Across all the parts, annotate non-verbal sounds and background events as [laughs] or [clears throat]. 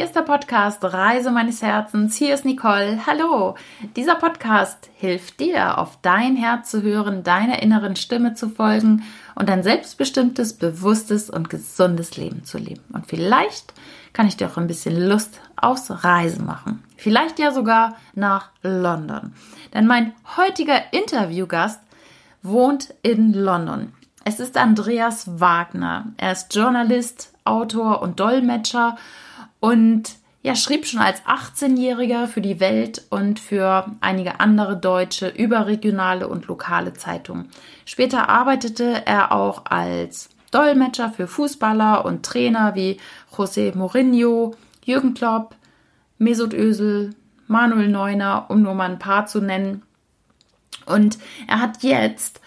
Hier ist der Podcast Reise meines Herzens. Hier ist Nicole. Hallo. Dieser Podcast hilft dir, auf dein Herz zu hören, deiner inneren Stimme zu folgen und ein selbstbestimmtes, bewusstes und gesundes Leben zu leben. Und vielleicht kann ich dir auch ein bisschen Lust aufs Reisen machen. Vielleicht ja sogar nach London. Denn mein heutiger Interviewgast wohnt in London. Es ist Andreas Wagner. Er ist Journalist, Autor und Dolmetscher und ja, schrieb schon als 18-Jähriger für die Welt und für einige andere deutsche, überregionale und lokale Zeitungen. Später arbeitete er auch als Dolmetscher für Fußballer und Trainer wie José Mourinho, Jürgen Klopp, Mesut Özil, Manuel Neuner, um nur mal ein paar zu nennen. Und er hat jetzt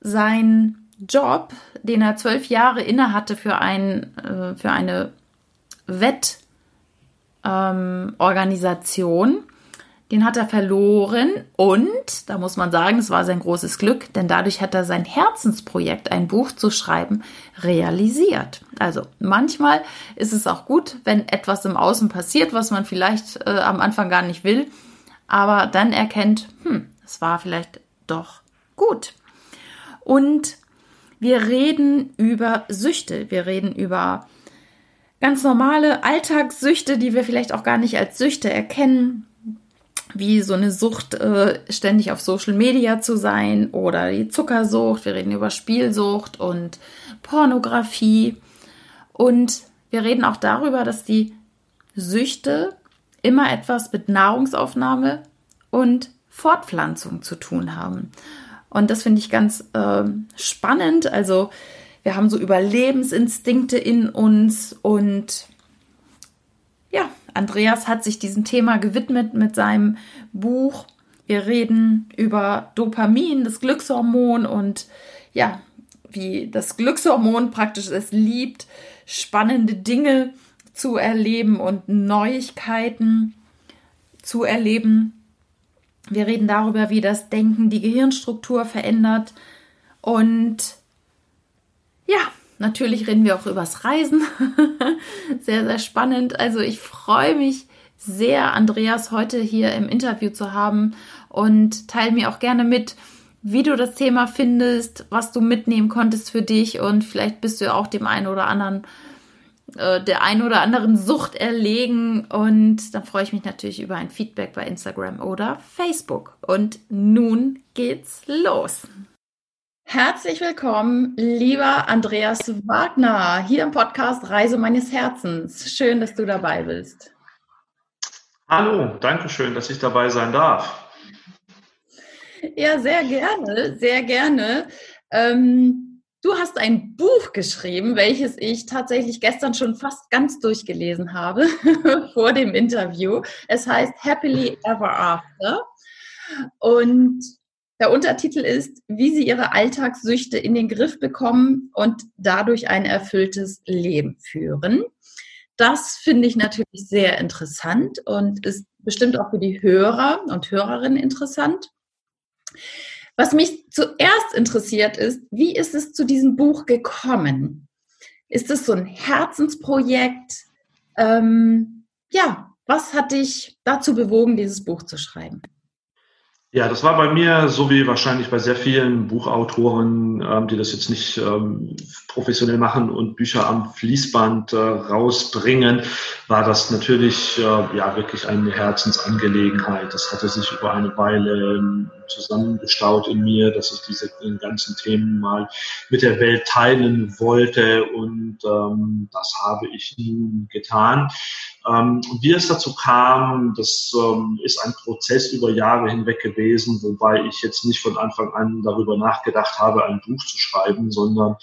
seinen Job, den er zwölf Jahre innehatte für, ein, äh, für eine Wett- ähm, Organisation. Den hat er verloren und, da muss man sagen, es war sein großes Glück, denn dadurch hat er sein Herzensprojekt, ein Buch zu schreiben, realisiert. Also manchmal ist es auch gut, wenn etwas im Außen passiert, was man vielleicht äh, am Anfang gar nicht will, aber dann erkennt, hm, es war vielleicht doch gut. Und wir reden über Süchte, wir reden über ganz normale Alltagssüchte, die wir vielleicht auch gar nicht als Süchte erkennen, wie so eine Sucht, äh, ständig auf Social Media zu sein oder die Zuckersucht. Wir reden über Spielsucht und Pornografie. Und wir reden auch darüber, dass die Süchte immer etwas mit Nahrungsaufnahme und Fortpflanzung zu tun haben. Und das finde ich ganz äh, spannend. Also wir haben so Überlebensinstinkte in uns und ja, Andreas hat sich diesem Thema gewidmet mit seinem Buch. Wir reden über Dopamin, das Glückshormon und ja, wie das Glückshormon praktisch es liebt, spannende Dinge zu erleben und Neuigkeiten zu erleben. Wir reden darüber, wie das Denken die Gehirnstruktur verändert und ja, natürlich reden wir auch übers Reisen. [laughs] sehr, sehr spannend. Also ich freue mich sehr, Andreas heute hier im Interview zu haben und teile mir auch gerne mit, wie du das Thema findest, was du mitnehmen konntest für dich und vielleicht bist du ja auch dem einen oder anderen äh, der einen oder anderen Sucht erlegen und dann freue ich mich natürlich über ein Feedback bei Instagram oder Facebook. Und nun geht's los. Herzlich willkommen, lieber Andreas Wagner, hier im Podcast Reise meines Herzens. Schön, dass du dabei bist. Hallo, danke schön, dass ich dabei sein darf. Ja, sehr gerne, sehr gerne. Ähm, du hast ein Buch geschrieben, welches ich tatsächlich gestern schon fast ganz durchgelesen habe [laughs] vor dem Interview. Es heißt Happily Ever After. Und der Untertitel ist, wie Sie Ihre Alltagssüchte in den Griff bekommen und dadurch ein erfülltes Leben führen. Das finde ich natürlich sehr interessant und ist bestimmt auch für die Hörer und Hörerinnen interessant. Was mich zuerst interessiert ist, wie ist es zu diesem Buch gekommen? Ist es so ein Herzensprojekt? Ähm, ja, was hat dich dazu bewogen, dieses Buch zu schreiben? Ja, das war bei mir, so wie wahrscheinlich bei sehr vielen Buchautoren, ähm, die das jetzt nicht ähm, professionell machen und Bücher am Fließband äh, rausbringen, war das natürlich äh, ja wirklich eine Herzensangelegenheit. Das hatte sich über eine Weile ähm, zusammengestaut in mir, dass ich diese ganzen Themen mal mit der Welt teilen wollte und ähm, das habe ich nun getan. Ähm, wie es dazu kam, das ähm, ist ein Prozess über Jahre hinweg gewesen, wobei ich jetzt nicht von Anfang an darüber nachgedacht habe, ein Buch zu schreiben, sondern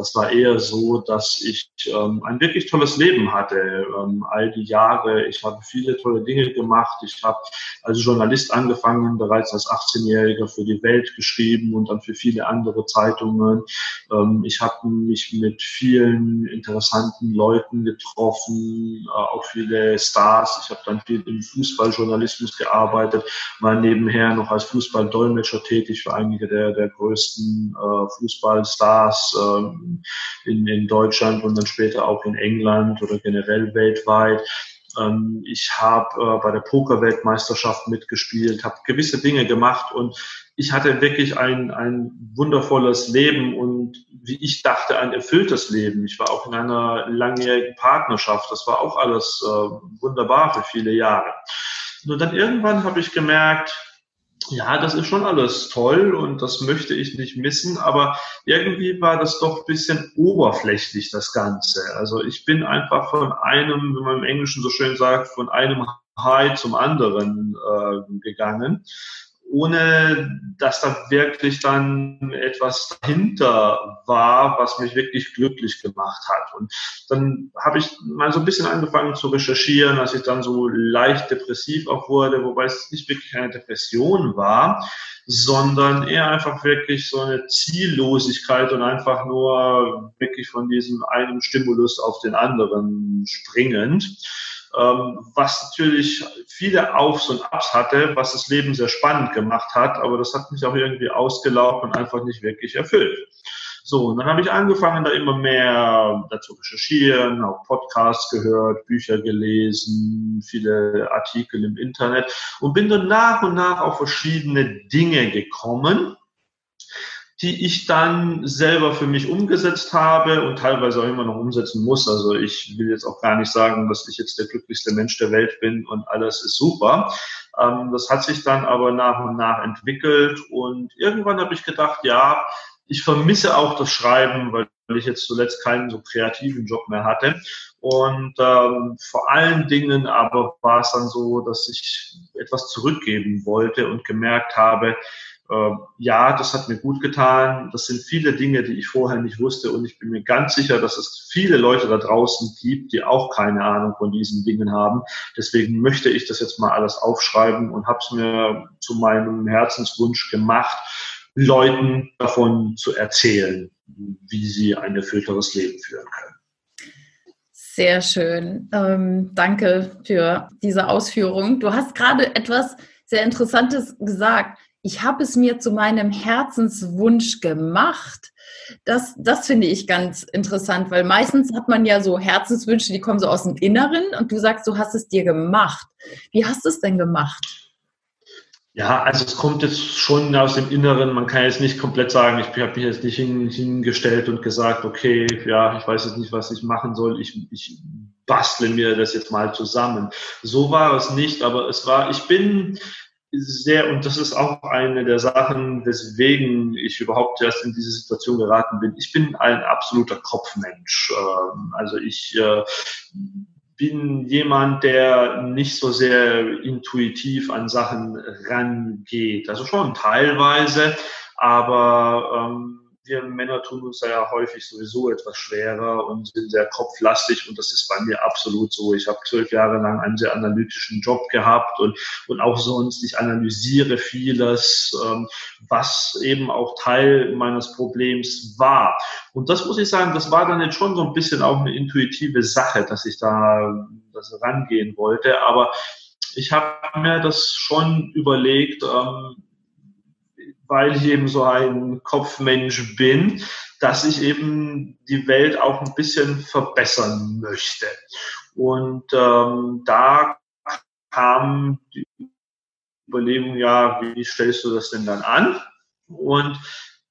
das war eher so, dass ich ähm, ein wirklich tolles Leben hatte. Ähm, all die Jahre, ich habe viele tolle Dinge gemacht. Ich habe als Journalist angefangen, bereits als 18-Jähriger für die Welt geschrieben und dann für viele andere Zeitungen. Ähm, ich habe mich mit vielen interessanten Leuten getroffen, äh, auch viele Stars. Ich habe dann viel im Fußballjournalismus gearbeitet, war nebenher noch als Fußballdolmetscher tätig für einige der, der größten äh, Fußballstars. Ähm, in, in Deutschland und dann später auch in England oder generell weltweit. Ähm, ich habe äh, bei der Pokerweltmeisterschaft mitgespielt, habe gewisse Dinge gemacht und ich hatte wirklich ein, ein wundervolles Leben und wie ich dachte, ein erfülltes Leben. Ich war auch in einer langjährigen Partnerschaft. Das war auch alles äh, wunderbar für viele Jahre. Nur dann irgendwann habe ich gemerkt, ja, das ist schon alles toll und das möchte ich nicht missen, aber irgendwie war das doch ein bisschen oberflächlich, das Ganze. Also ich bin einfach von einem, wie man im Englischen so schön sagt, von einem High zum anderen äh, gegangen ohne dass da wirklich dann etwas dahinter war, was mich wirklich glücklich gemacht hat. Und dann habe ich mal so ein bisschen angefangen zu recherchieren, als ich dann so leicht depressiv auch wurde, wobei es nicht wirklich eine Depression war, sondern eher einfach wirklich so eine Ziellosigkeit und einfach nur wirklich von diesem einen Stimulus auf den anderen springend was natürlich viele Aufs und Abs hatte, was das Leben sehr spannend gemacht hat, aber das hat mich auch irgendwie ausgelaugt und einfach nicht wirklich erfüllt. So, und dann habe ich angefangen, da immer mehr dazu recherchieren, auch Podcasts gehört, Bücher gelesen, viele Artikel im Internet und bin dann nach und nach auf verschiedene Dinge gekommen, die ich dann selber für mich umgesetzt habe und teilweise auch immer noch umsetzen muss. Also ich will jetzt auch gar nicht sagen, dass ich jetzt der glücklichste Mensch der Welt bin und alles ist super. Ähm, das hat sich dann aber nach und nach entwickelt und irgendwann habe ich gedacht, ja, ich vermisse auch das Schreiben, weil ich jetzt zuletzt keinen so kreativen Job mehr hatte. Und ähm, vor allen Dingen aber war es dann so, dass ich etwas zurückgeben wollte und gemerkt habe, ja, das hat mir gut getan. Das sind viele Dinge, die ich vorher nicht wusste. Und ich bin mir ganz sicher, dass es viele Leute da draußen gibt, die auch keine Ahnung von diesen Dingen haben. Deswegen möchte ich das jetzt mal alles aufschreiben und habe es mir zu meinem Herzenswunsch gemacht, Leuten davon zu erzählen, wie sie ein erfüllteres Leben führen können. Sehr schön. Ähm, danke für diese Ausführung. Du hast gerade etwas sehr Interessantes gesagt ich habe es mir zu meinem Herzenswunsch gemacht. Das, das finde ich ganz interessant, weil meistens hat man ja so Herzenswünsche, die kommen so aus dem Inneren und du sagst, du hast es dir gemacht. Wie hast du es denn gemacht? Ja, also es kommt jetzt schon aus dem Inneren. Man kann jetzt nicht komplett sagen, ich habe mich jetzt nicht hingestellt und gesagt, okay, ja, ich weiß jetzt nicht, was ich machen soll. Ich, ich bastle mir das jetzt mal zusammen. So war es nicht, aber es war, ich bin sehr, und das ist auch eine der Sachen, weswegen ich überhaupt erst in diese Situation geraten bin. Ich bin ein absoluter Kopfmensch. Ähm, also ich äh, bin jemand, der nicht so sehr intuitiv an Sachen rangeht. Also schon teilweise, aber ähm, wir Männer tun uns ja häufig sowieso etwas schwerer und sind sehr kopflastig und das ist bei mir absolut so. Ich habe zwölf Jahre lang einen sehr analytischen Job gehabt und, und auch sonst, ich analysiere vieles, ähm, was eben auch Teil meines Problems war. Und das muss ich sagen, das war dann jetzt schon so ein bisschen auch eine intuitive Sache, dass ich da das rangehen wollte, aber ich habe mir das schon überlegt, ähm, weil ich eben so ein Kopfmensch bin, dass ich eben die Welt auch ein bisschen verbessern möchte. Und ähm, da kam die Überlegung, ja, wie stellst du das denn dann an? Und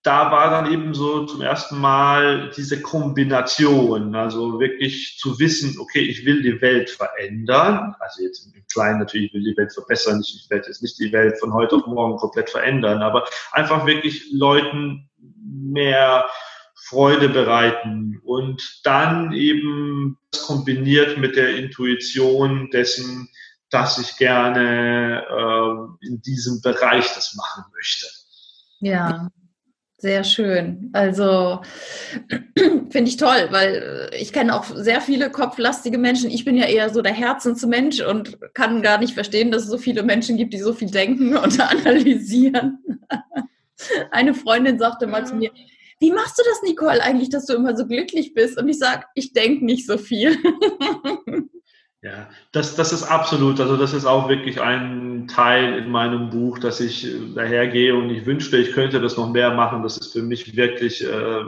da war dann eben so zum ersten Mal diese Kombination, also wirklich zu wissen, okay, ich will die Welt verändern, also jetzt im Kleinen natürlich, ich will die Welt verbessern, ich werde jetzt nicht die Welt von heute auf morgen komplett verändern, aber einfach wirklich Leuten mehr Freude bereiten und dann eben kombiniert mit der Intuition dessen, dass ich gerne äh, in diesem Bereich das machen möchte. Ja, sehr schön. Also [clears throat] finde ich toll, weil ich kenne auch sehr viele kopflastige Menschen. Ich bin ja eher so der Herzensmensch und kann gar nicht verstehen, dass es so viele Menschen gibt, die so viel denken und [laughs] analysieren. [laughs] Eine Freundin sagte mal zu mir, wie machst du das, Nicole, eigentlich, dass du immer so glücklich bist? Und ich sage, ich denke nicht so viel. [laughs] Ja, das, das ist absolut, also das ist auch wirklich ein Teil in meinem Buch, dass ich äh, dahergehe und ich wünschte, ich könnte das noch mehr machen. Das ist für mich wirklich äh,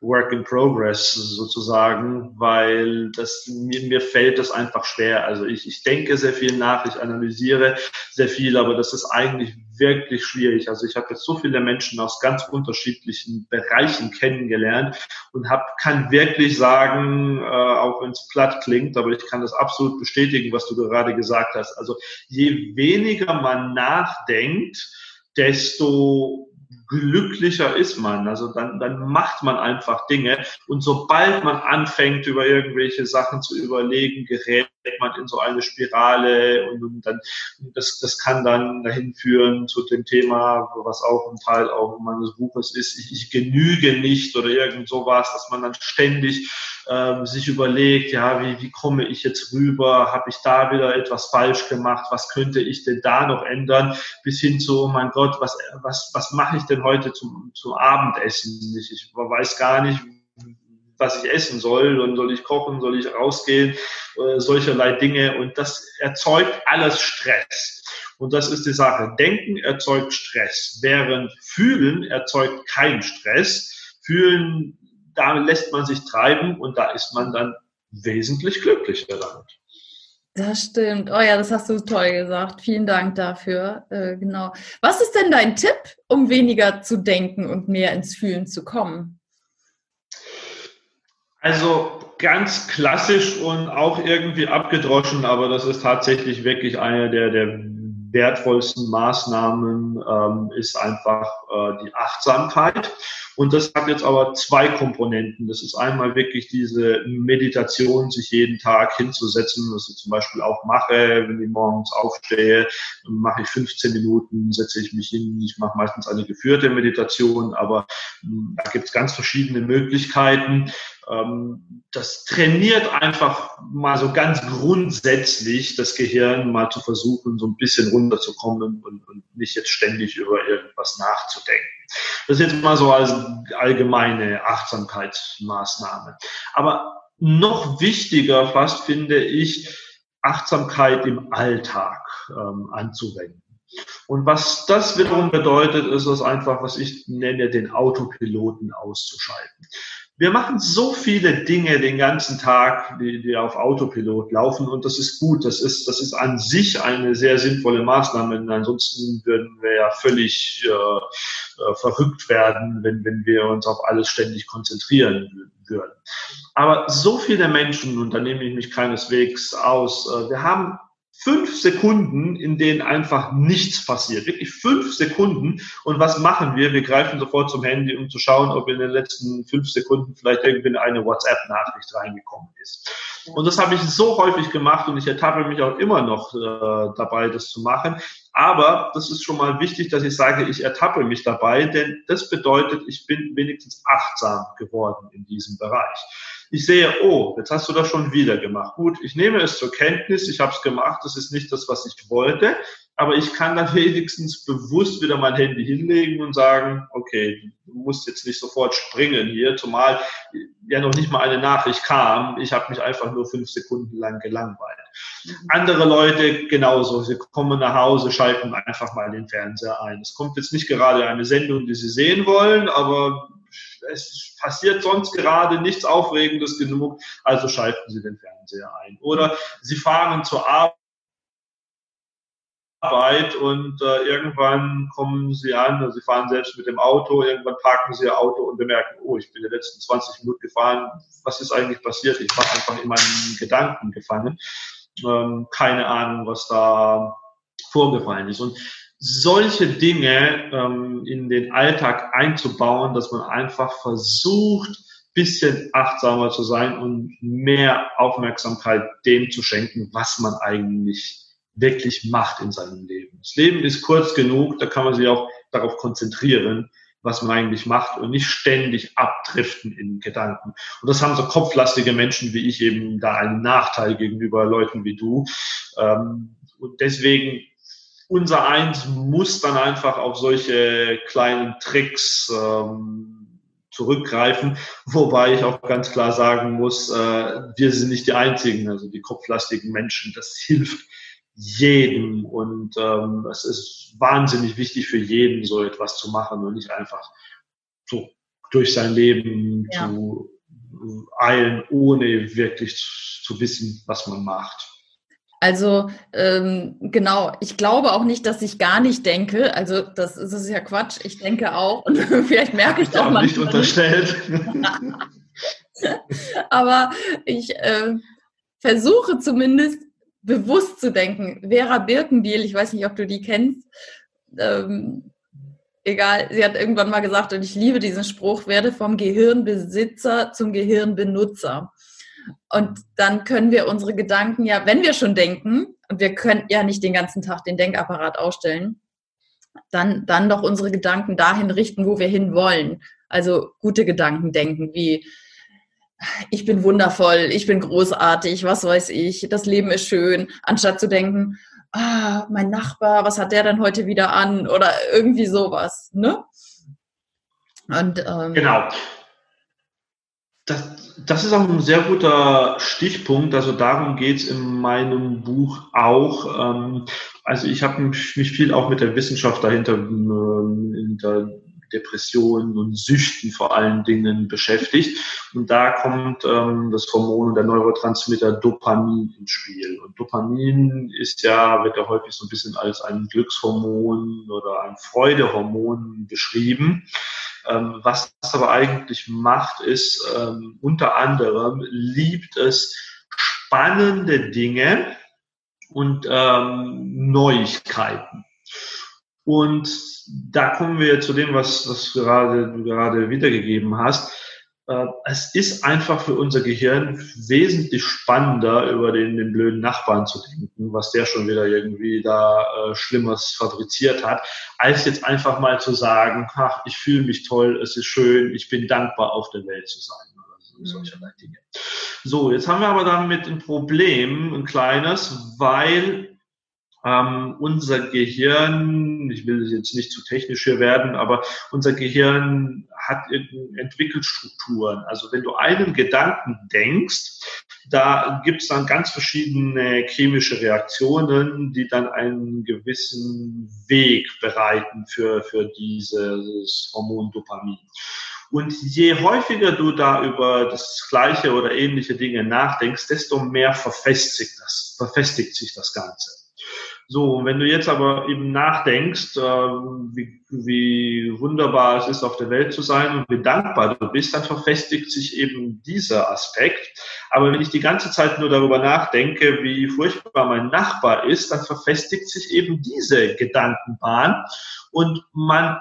Work in Progress sozusagen, weil das mir, mir fällt das einfach schwer. Also ich, ich denke sehr viel nach, ich analysiere sehr viel, aber das ist eigentlich wirklich schwierig. Also ich habe jetzt so viele Menschen aus ganz unterschiedlichen Bereichen kennengelernt und hab, kann wirklich sagen, äh, auch wenn es platt klingt, aber ich kann das absolut bestätigen, was du gerade gesagt hast. Also je weniger man nachdenkt, desto glücklicher ist man. Also dann, dann macht man einfach Dinge. Und sobald man anfängt, über irgendwelche Sachen zu überlegen, gerät man in so eine Spirale und, und dann das, das kann dann dahin führen zu dem Thema, was auch ein Teil auch meines Buches ist, ich, ich genüge nicht oder irgend sowas, dass man dann ständig ähm, sich überlegt, ja, wie, wie komme ich jetzt rüber, habe ich da wieder etwas falsch gemacht, was könnte ich denn da noch ändern, bis hin zu, oh mein Gott, was, was, was mache ich denn heute zum, zum Abendessen? Ich, ich weiß gar nicht, was ich essen soll und soll ich kochen, soll ich rausgehen, äh, solcherlei Dinge und das erzeugt alles Stress. Und das ist die Sache. Denken erzeugt Stress, während Fühlen erzeugt keinen Stress. Fühlen, da lässt man sich treiben und da ist man dann wesentlich glücklicher damit. Das stimmt. Oh ja, das hast du toll gesagt. Vielen Dank dafür. Äh, genau. Was ist denn dein Tipp, um weniger zu denken und mehr ins Fühlen zu kommen? Also ganz klassisch und auch irgendwie abgedroschen, aber das ist tatsächlich wirklich eine der, der wertvollsten Maßnahmen, ähm, ist einfach äh, die Achtsamkeit. Und das hat jetzt aber zwei Komponenten. Das ist einmal wirklich diese Meditation, sich jeden Tag hinzusetzen, was ich zum Beispiel auch mache, wenn ich morgens aufstehe, mache ich 15 Minuten, setze ich mich hin. Ich mache meistens eine geführte Meditation, aber hm, da gibt es ganz verschiedene Möglichkeiten. Ähm, das trainiert einfach mal so ganz grundsätzlich das Gehirn mal zu versuchen, so ein bisschen runterzukommen und, nicht jetzt ständig über irgendwas nachzudenken. Das ist jetzt mal so als allgemeine Achtsamkeitsmaßnahme. Aber noch wichtiger fast finde ich, Achtsamkeit im Alltag ähm, anzuwenden. Und was das wiederum bedeutet, ist es einfach, was ich nenne, den Autopiloten auszuschalten. Wir machen so viele Dinge den ganzen Tag, die, die auf Autopilot laufen und das ist gut. Das ist, das ist an sich eine sehr sinnvolle Maßnahme. Denn ansonsten würden wir ja völlig äh, äh, verrückt werden, wenn, wenn wir uns auf alles ständig konzentrieren würden. Aber so viele Menschen, und da nehme ich mich keineswegs aus, äh, wir haben fünf Sekunden, in denen einfach nichts passiert. Wirklich fünf Sekunden. Und was machen wir? Wir greifen sofort zum Handy, um zu schauen, ob in den letzten fünf Sekunden vielleicht irgendwie eine WhatsApp-Nachricht reingekommen ist. Und das habe ich so häufig gemacht und ich ertappe mich auch immer noch äh, dabei, das zu machen. Aber das ist schon mal wichtig, dass ich sage, ich ertappe mich dabei, denn das bedeutet, ich bin wenigstens achtsam geworden in diesem Bereich. Ich sehe, oh, jetzt hast du das schon wieder gemacht. Gut, ich nehme es zur Kenntnis, ich habe es gemacht, das ist nicht das, was ich wollte, aber ich kann dann [laughs] wenigstens bewusst wieder mein Handy hinlegen und sagen, okay, du musst jetzt nicht sofort springen hier, zumal ja noch nicht mal eine Nachricht kam. Ich habe mich einfach nur fünf Sekunden lang gelangweilt. Mhm. Andere Leute genauso. Sie kommen nach Hause, schalten einfach mal den Fernseher ein. Es kommt jetzt nicht gerade eine Sendung, die sie sehen wollen, aber es passiert sonst gerade nichts Aufregendes genug, also schalten Sie den Fernseher ein. Oder Sie fahren zur Arbeit und äh, irgendwann kommen Sie an, also Sie fahren selbst mit dem Auto, irgendwann parken Sie Ihr Auto und bemerken, oh, ich bin die letzten 20 Minuten gefahren, was ist eigentlich passiert? Ich war einfach in meinen Gedanken gefangen. Ähm, keine Ahnung, was da vorgefallen ist. Und solche Dinge ähm, in den Alltag einzubauen, dass man einfach versucht, bisschen achtsamer zu sein und mehr Aufmerksamkeit dem zu schenken, was man eigentlich wirklich macht in seinem Leben. Das Leben ist kurz genug, da kann man sich auch darauf konzentrieren, was man eigentlich macht und nicht ständig abdriften in Gedanken. Und das haben so kopflastige Menschen wie ich eben da einen Nachteil gegenüber Leuten wie du. Ähm, und deswegen unser Eins muss dann einfach auf solche kleinen Tricks ähm, zurückgreifen, wobei ich auch ganz klar sagen muss, äh, wir sind nicht die Einzigen, also die kopflastigen Menschen, das hilft jedem und ähm, es ist wahnsinnig wichtig für jeden, so etwas zu machen und nicht einfach so durch sein Leben ja. zu eilen, ohne wirklich zu wissen, was man macht. Also ähm, genau, ich glaube auch nicht, dass ich gar nicht denke. Also das, das ist ja Quatsch. Ich denke auch und [laughs] vielleicht merke ich es auch mal. Nicht unterstellt. [laughs] Aber ich äh, versuche zumindest bewusst zu denken. Vera Birkenbiel, ich weiß nicht, ob du die kennst. Ähm, egal, sie hat irgendwann mal gesagt, und ich liebe diesen Spruch, werde vom Gehirnbesitzer zum Gehirnbenutzer. Und dann können wir unsere Gedanken ja, wenn wir schon denken, und wir können ja nicht den ganzen Tag den Denkapparat ausstellen, dann, dann doch unsere Gedanken dahin richten, wo wir hin wollen. Also gute Gedanken denken, wie ich bin wundervoll, ich bin großartig, was weiß ich, das Leben ist schön, anstatt zu denken, ah, mein Nachbar, was hat der denn heute wieder an? Oder irgendwie sowas, ne? Und, ähm, genau. Das, das ist auch ein sehr guter Stichpunkt. Also darum geht es in meinem Buch auch. Ähm, also ich habe mich viel auch mit der Wissenschaft dahinter, ähm, hinter Depressionen und Süchten vor allen Dingen beschäftigt. Und da kommt ähm, das Hormon und der Neurotransmitter Dopamin ins Spiel. Und Dopamin ist ja, wird ja häufig so ein bisschen als ein Glückshormon oder ein Freudehormon beschrieben. Ähm, was das aber eigentlich macht, ist ähm, unter anderem liebt es spannende Dinge und ähm, Neuigkeiten. Und da kommen wir zu dem, was, was gerade, du gerade wiedergegeben hast. Äh, es ist einfach für unser Gehirn wesentlich spannender, über den, den blöden Nachbarn zu denken, was der schon wieder irgendwie da äh, Schlimmes fabriziert hat, als jetzt einfach mal zu sagen, ach, ich fühle mich toll, es ist schön, ich bin dankbar, auf der Welt zu sein. Oder solcherlei mhm. Dinge. So, jetzt haben wir aber damit ein Problem, ein kleines, weil ähm, unser Gehirn, ich will jetzt nicht zu technisch hier werden, aber unser Gehirn hat entwickelt Strukturen. Also wenn du einen Gedanken denkst, da gibt es dann ganz verschiedene chemische Reaktionen, die dann einen gewissen Weg bereiten für, für dieses Hormon Dopamin. Und je häufiger du da über das gleiche oder ähnliche Dinge nachdenkst, desto mehr verfestigt, das, verfestigt sich das Ganze. So, wenn du jetzt aber eben nachdenkst, äh, wie, wie wunderbar es ist, auf der Welt zu sein und wie dankbar du bist, dann verfestigt sich eben dieser Aspekt. Aber wenn ich die ganze Zeit nur darüber nachdenke, wie furchtbar mein Nachbar ist, dann verfestigt sich eben diese Gedankenbahn und man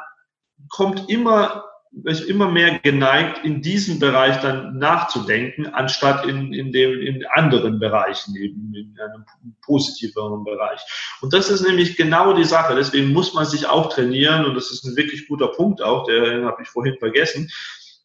kommt immer immer mehr geneigt, in diesem Bereich dann nachzudenken, anstatt in, in, dem, in anderen Bereichen, eben in einem positiveren Bereich. Und das ist nämlich genau die Sache. Deswegen muss man sich auch trainieren, und das ist ein wirklich guter Punkt auch, den habe ich vorhin vergessen.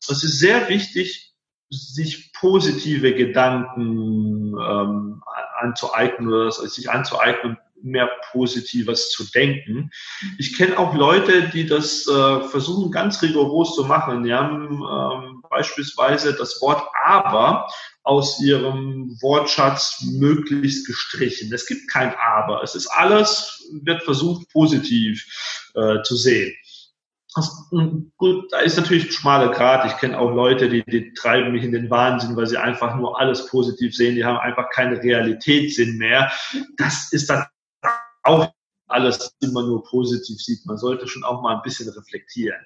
Es ist sehr wichtig, sich positive Gedanken ähm, anzueignen oder sich anzueignen mehr Positives zu denken. Ich kenne auch Leute, die das äh, versuchen ganz rigoros zu machen. Die haben ähm, beispielsweise das Wort aber aus ihrem Wortschatz möglichst gestrichen. Es gibt kein aber. Es ist alles, wird versucht, positiv äh, zu sehen. Das, gut, da ist natürlich ein schmaler Grad. Ich kenne auch Leute, die, die treiben mich in den Wahnsinn, weil sie einfach nur alles positiv sehen. Die haben einfach keinen Realitätssinn mehr. Das ist dann auch alles immer nur positiv sieht. Man sollte schon auch mal ein bisschen reflektieren.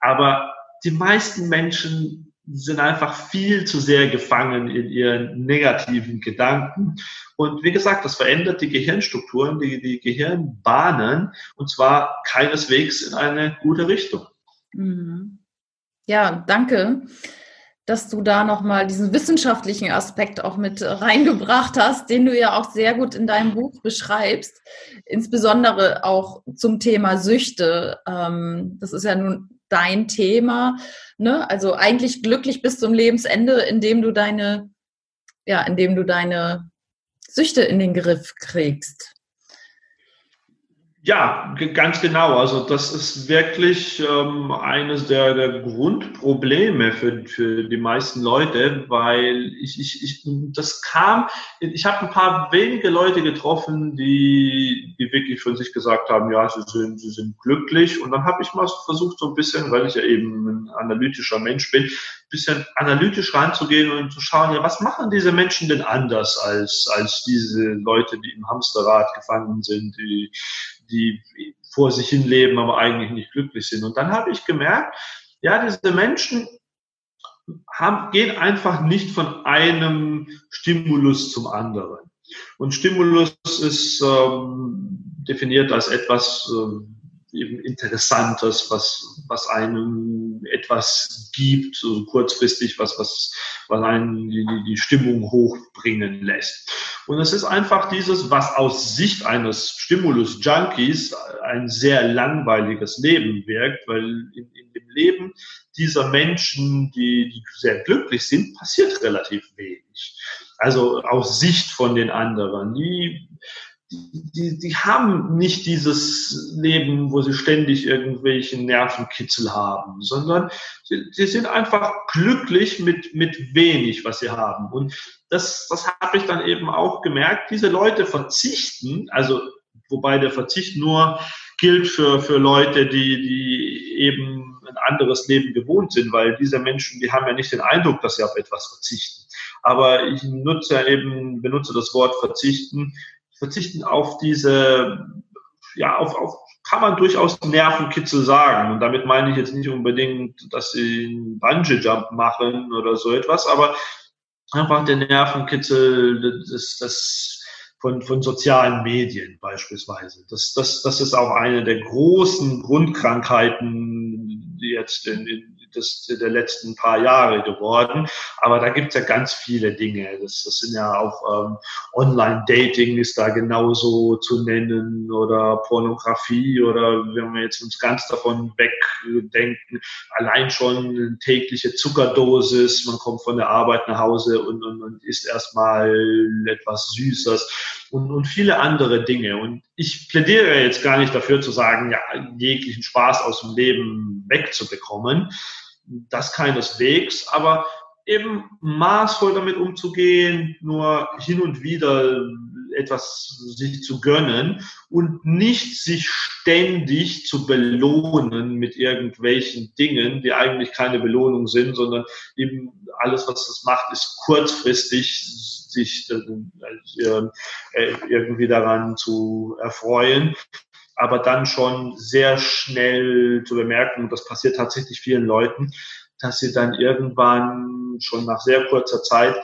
Aber die meisten Menschen sind einfach viel zu sehr gefangen in ihren negativen Gedanken. Und wie gesagt, das verändert die Gehirnstrukturen, die, die Gehirnbahnen, und zwar keineswegs in eine gute Richtung. Mhm. Ja, danke dass du da nochmal diesen wissenschaftlichen Aspekt auch mit reingebracht hast, den du ja auch sehr gut in deinem Buch beschreibst, insbesondere auch zum Thema Süchte. Ähm, das ist ja nun dein Thema. Ne? Also eigentlich glücklich bis zum Lebensende, indem du deine, ja, indem du deine Süchte in den Griff kriegst. Ja, ganz genau. Also das ist wirklich ähm, eines der, der Grundprobleme für, für die meisten Leute, weil ich, ich, ich das kam, ich habe ein paar wenige Leute getroffen, die, die wirklich von sich gesagt haben, ja, sie sind, sie sind glücklich. Und dann habe ich mal versucht, so ein bisschen, weil ich ja eben ein analytischer Mensch bin, ein bisschen analytisch ranzugehen und zu schauen, ja, was machen diese Menschen denn anders als, als diese Leute, die im Hamsterrad gefangen sind, die die vor sich hin leben, aber eigentlich nicht glücklich sind. Und dann habe ich gemerkt, ja, diese Menschen haben, gehen einfach nicht von einem Stimulus zum anderen. Und Stimulus ist ähm, definiert als etwas, äh, eben Interessantes, was, was einem etwas gibt, so kurzfristig, was, was, was einen die, die Stimmung hochbringen lässt. Und es ist einfach dieses, was aus Sicht eines Stimulus-Junkies ein sehr langweiliges Leben wirkt, weil in, in dem Leben dieser Menschen, die, die sehr glücklich sind, passiert relativ wenig. Also aus Sicht von den anderen. Die die, die haben nicht dieses Leben, wo sie ständig irgendwelchen Nervenkitzel haben, sondern sie, sie sind einfach glücklich mit, mit wenig, was sie haben. Und das, das habe ich dann eben auch gemerkt. Diese Leute verzichten, also wobei der Verzicht nur gilt für, für Leute, die, die eben ein anderes Leben gewohnt sind, weil diese Menschen, die haben ja nicht den Eindruck, dass sie auf etwas verzichten. Aber ich nutze eben, benutze das Wort verzichten, verzichten auf diese, ja, auf, auf kann man durchaus Nervenkitzel sagen. Und damit meine ich jetzt nicht unbedingt, dass sie einen Bungee-Jump machen oder so etwas, aber einfach den Nervenkitzel das, das von, von sozialen Medien beispielsweise. Das, das, das ist auch eine der großen Grundkrankheiten, jetzt in, in des, der letzten paar Jahre geworden. Aber da gibt es ja ganz viele Dinge. Das, das sind ja auch ähm, Online-Dating ist da genauso zu nennen oder Pornografie oder wenn wir jetzt uns ganz davon wegdenken, allein schon tägliche Zuckerdosis, man kommt von der Arbeit nach Hause und, und, und isst erstmal etwas Süßes und, und viele andere Dinge. Und ich plädiere jetzt gar nicht dafür zu sagen, ja, jeglichen Spaß aus dem Leben wegzubekommen das keineswegs, aber eben maßvoll damit umzugehen, nur hin und wieder etwas sich zu gönnen und nicht sich ständig zu belohnen mit irgendwelchen Dingen, die eigentlich keine Belohnung sind, sondern eben alles, was das macht, ist kurzfristig sich äh, äh, irgendwie daran zu erfreuen aber dann schon sehr schnell zu bemerken, und das passiert tatsächlich vielen Leuten, dass sie dann irgendwann schon nach sehr kurzer Zeit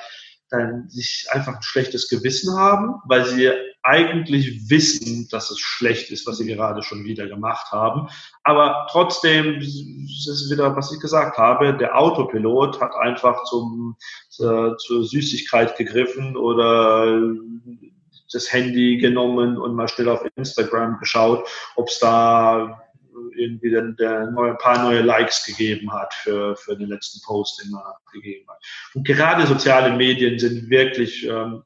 dann sich einfach ein schlechtes Gewissen haben, weil sie eigentlich wissen, dass es schlecht ist, was sie gerade schon wieder gemacht haben. Aber trotzdem, das ist wieder, was ich gesagt habe, der Autopilot hat einfach zum, zur, zur Süßigkeit gegriffen oder das Handy genommen und mal schnell auf Instagram geschaut, ob es da irgendwie der, der neue, paar neue Likes gegeben hat für, für den letzten Post, den man gegeben hat. Und gerade soziale Medien sind wirklich ähm,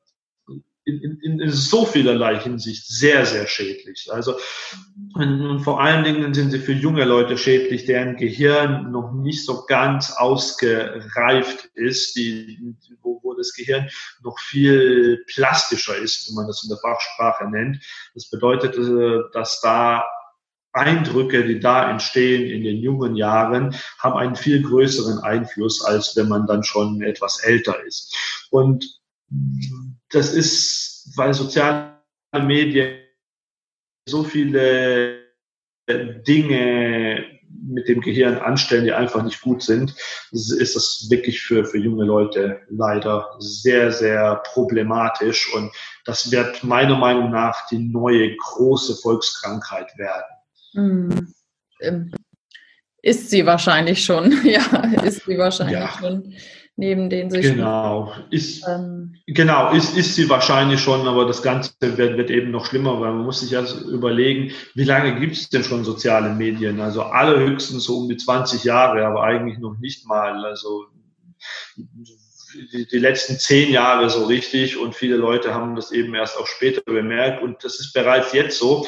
in, in, in so vielerlei Hinsicht sehr, sehr schädlich. Also und vor allen Dingen sind sie für junge Leute schädlich, deren Gehirn noch nicht so ganz ausgereift ist, die, wo, wo das Gehirn noch viel plastischer ist, wie man das in der Fachsprache nennt. Das bedeutet, äh, dass da Eindrücke, die da entstehen in den jungen Jahren, haben einen viel größeren Einfluss, als wenn man dann schon etwas älter ist. Und das ist, weil soziale Medien so viele Dinge mit dem Gehirn anstellen, die einfach nicht gut sind, ist das wirklich für, für junge Leute leider sehr, sehr problematisch. Und das wird meiner Meinung nach die neue große Volkskrankheit werden. Mhm. Ist sie wahrscheinlich schon, [laughs] ja, ist sie wahrscheinlich ja. schon neben den sich. Genau, ist, ähm, genau ist, ist sie wahrscheinlich schon, aber das Ganze wird, wird eben noch schlimmer, weil man muss sich erst überlegen, wie lange gibt es denn schon soziale Medien? Also alle höchstens so um die 20 Jahre, aber eigentlich noch nicht mal. Also die, die letzten zehn Jahre so richtig und viele Leute haben das eben erst auch später bemerkt und das ist bereits jetzt so,